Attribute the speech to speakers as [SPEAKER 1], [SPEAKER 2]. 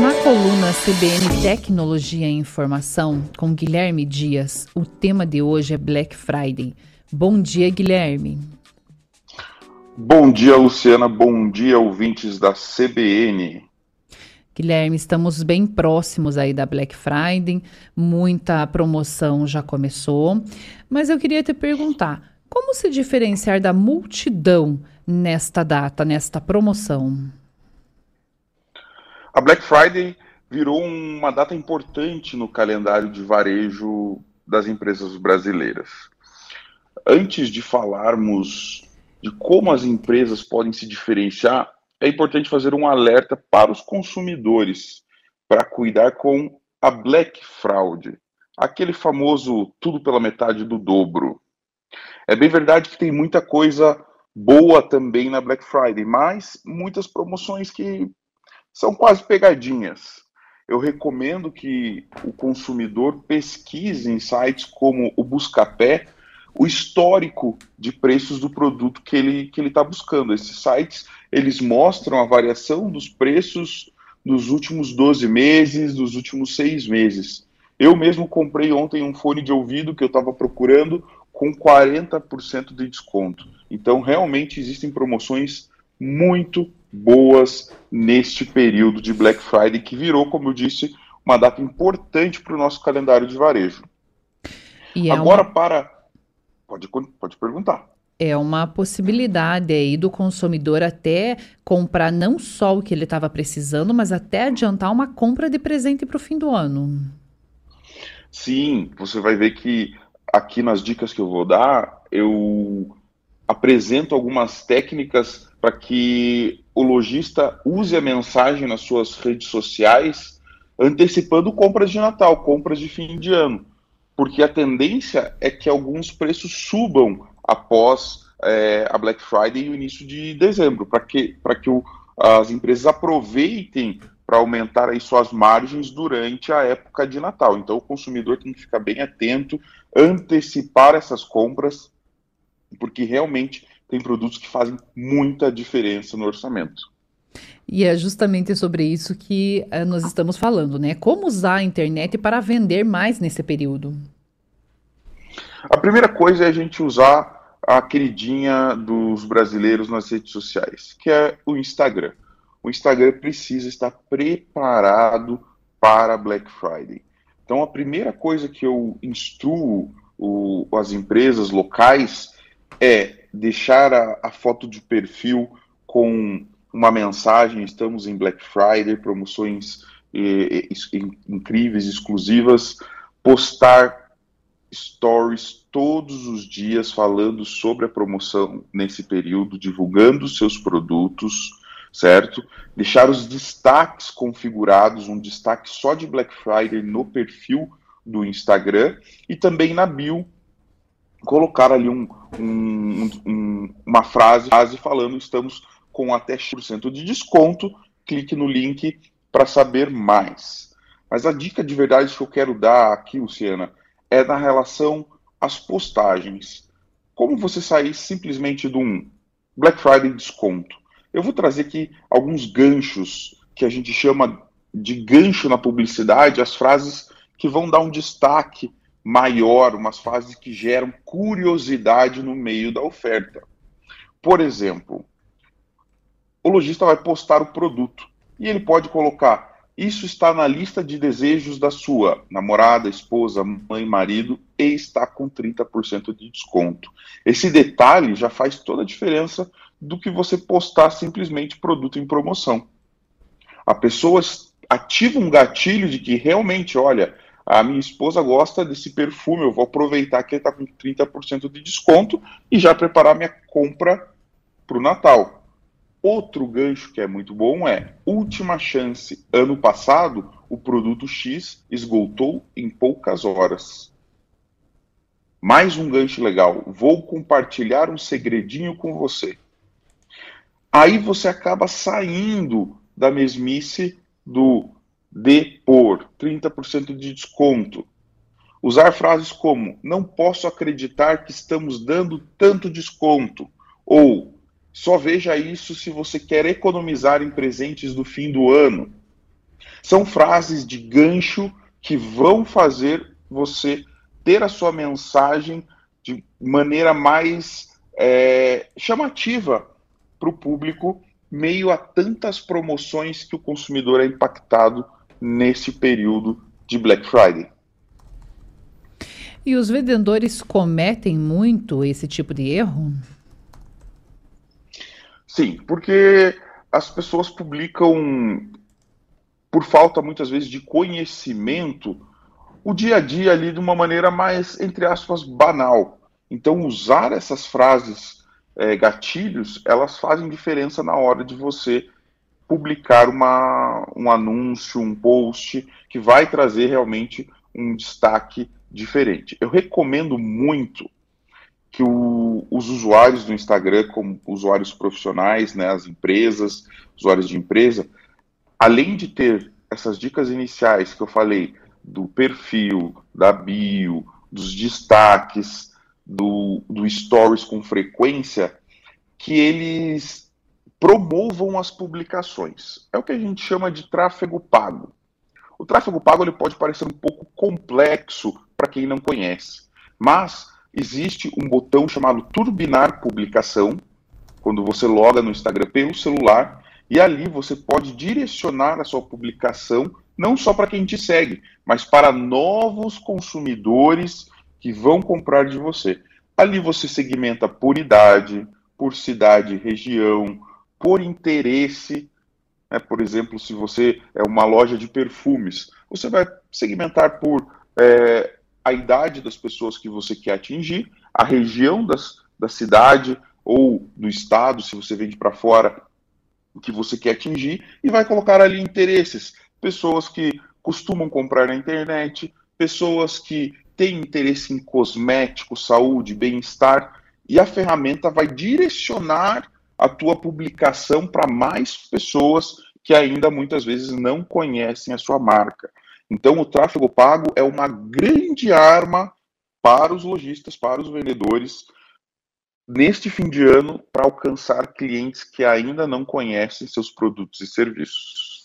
[SPEAKER 1] Na coluna CBN Tecnologia e Informação, com Guilherme Dias, o tema de hoje é Black Friday. Bom dia, Guilherme.
[SPEAKER 2] Bom dia, Luciana. Bom dia, ouvintes da CBN.
[SPEAKER 1] Guilherme, estamos bem próximos aí da Black Friday, muita promoção já começou, mas eu queria te perguntar, como se diferenciar da multidão nesta data, nesta promoção?
[SPEAKER 2] A Black Friday virou uma data importante no calendário de varejo das empresas brasileiras. Antes de falarmos de como as empresas podem se diferenciar, é importante fazer um alerta para os consumidores para cuidar com a Black Fraud, aquele famoso tudo pela metade do dobro. É bem verdade que tem muita coisa boa também na Black Friday, mas muitas promoções que são quase pegadinhas. Eu recomendo que o consumidor pesquise em sites como o Buscapé o histórico de preços do produto que ele que ele está buscando. Esses sites eles mostram a variação dos preços nos últimos 12 meses, dos últimos seis meses. Eu mesmo comprei ontem um fone de ouvido que eu estava procurando com 40% de desconto. Então, realmente existem promoções muito boas neste período de Black Friday, que virou, como eu disse, uma data importante para o nosso calendário de varejo.
[SPEAKER 1] E
[SPEAKER 2] Agora,
[SPEAKER 1] é uma...
[SPEAKER 2] para. Pode, pode perguntar.
[SPEAKER 1] É uma possibilidade aí do consumidor até comprar não só o que ele estava precisando, mas até adiantar uma compra de presente para o fim do ano.
[SPEAKER 2] Sim, você vai ver que aqui nas dicas que eu vou dar, eu apresento algumas técnicas para que o lojista use a mensagem nas suas redes sociais, antecipando compras de Natal, compras de fim de ano, porque a tendência é que alguns preços subam após é, a Black Friday e o início de dezembro, para que, que o, as empresas aproveitem para aumentar aí suas margens durante a época de Natal. Então o consumidor tem que ficar bem atento, antecipar essas compras, porque realmente tem produtos que fazem muita diferença no orçamento.
[SPEAKER 1] E é justamente sobre isso que uh, nós estamos falando, né? Como usar a internet para vender mais nesse período?
[SPEAKER 2] A primeira coisa é a gente usar a queridinha dos brasileiros nas redes sociais, que é o Instagram. O Instagram precisa estar preparado para Black Friday. Então, a primeira coisa que eu instruo o, as empresas locais é deixar a, a foto de perfil com uma mensagem: estamos em Black Friday, promoções eh, incríveis, exclusivas, postar stories todos os dias falando sobre a promoção nesse período, divulgando seus produtos, certo? Deixar os destaques configurados, um destaque só de Black Friday no perfil do Instagram e também na bio colocar ali um, um, um, uma frase, frase falando estamos com até X% de desconto, clique no link para saber mais. Mas a dica de verdade que eu quero dar aqui, Luciana, é na relação às postagens. Como você sair simplesmente de um Black Friday desconto? Eu vou trazer aqui alguns ganchos que a gente chama de gancho na publicidade, as frases que vão dar um destaque maior, umas fases que geram curiosidade no meio da oferta. Por exemplo, o lojista vai postar o produto e ele pode colocar: Isso está na lista de desejos da sua namorada, esposa, mãe, marido e está com 30% de desconto. Esse detalhe já faz toda a diferença do que você postar simplesmente produto em promoção. A pessoa ativa um gatilho de que realmente, olha, a minha esposa gosta desse perfume, eu vou aproveitar que ele está com 30% de desconto e já preparar minha compra para o Natal. Outro gancho que é muito bom é última chance. Ano passado, o produto X esgotou em poucas horas. Mais um gancho legal. Vou compartilhar um segredinho com você. Aí você acaba saindo da mesmice do de por 30% de desconto. Usar frases como não posso acreditar que estamos dando tanto desconto ou só veja isso se você quer economizar em presentes do fim do ano. São frases de gancho que vão fazer você ter a sua mensagem de maneira mais é, chamativa para o público, meio a tantas promoções que o consumidor é impactado nesse período de Black Friday.
[SPEAKER 1] E os vendedores cometem muito esse tipo de erro?
[SPEAKER 2] Sim, porque as pessoas publicam, por falta muitas vezes de conhecimento, o dia a dia ali de uma maneira mais, entre aspas, banal. Então, usar essas frases é, gatilhos, elas fazem diferença na hora de você publicar uma, um anúncio, um post que vai trazer realmente um destaque diferente. Eu recomendo muito que o, os usuários do Instagram, como usuários profissionais, né, as empresas, usuários de empresa, além de ter essas dicas iniciais que eu falei do perfil, da bio, dos destaques, do, do stories com frequência, que eles promovam as publicações. É o que a gente chama de tráfego pago. O tráfego pago ele pode parecer um pouco complexo para quem não conhece, mas existe um botão chamado turbinar publicação, quando você loga no Instagram pelo celular, e ali você pode direcionar a sua publicação não só para quem te segue, mas para novos consumidores que vão comprar de você. Ali você segmenta por idade, por cidade, região, por interesse. Né? Por exemplo, se você é uma loja de perfumes, você vai segmentar por é, a idade das pessoas que você quer atingir, a região das, da cidade ou do estado, se você vende para fora, que você quer atingir, e vai colocar ali interesses pessoas que costumam comprar na internet, pessoas que têm interesse em cosmético, saúde, bem-estar, e a ferramenta vai direcionar a tua publicação para mais pessoas que ainda muitas vezes não conhecem a sua marca. Então, o tráfego pago é uma grande arma para os lojistas, para os vendedores, neste fim de ano, para alcançar clientes que ainda não conhecem seus produtos e serviços.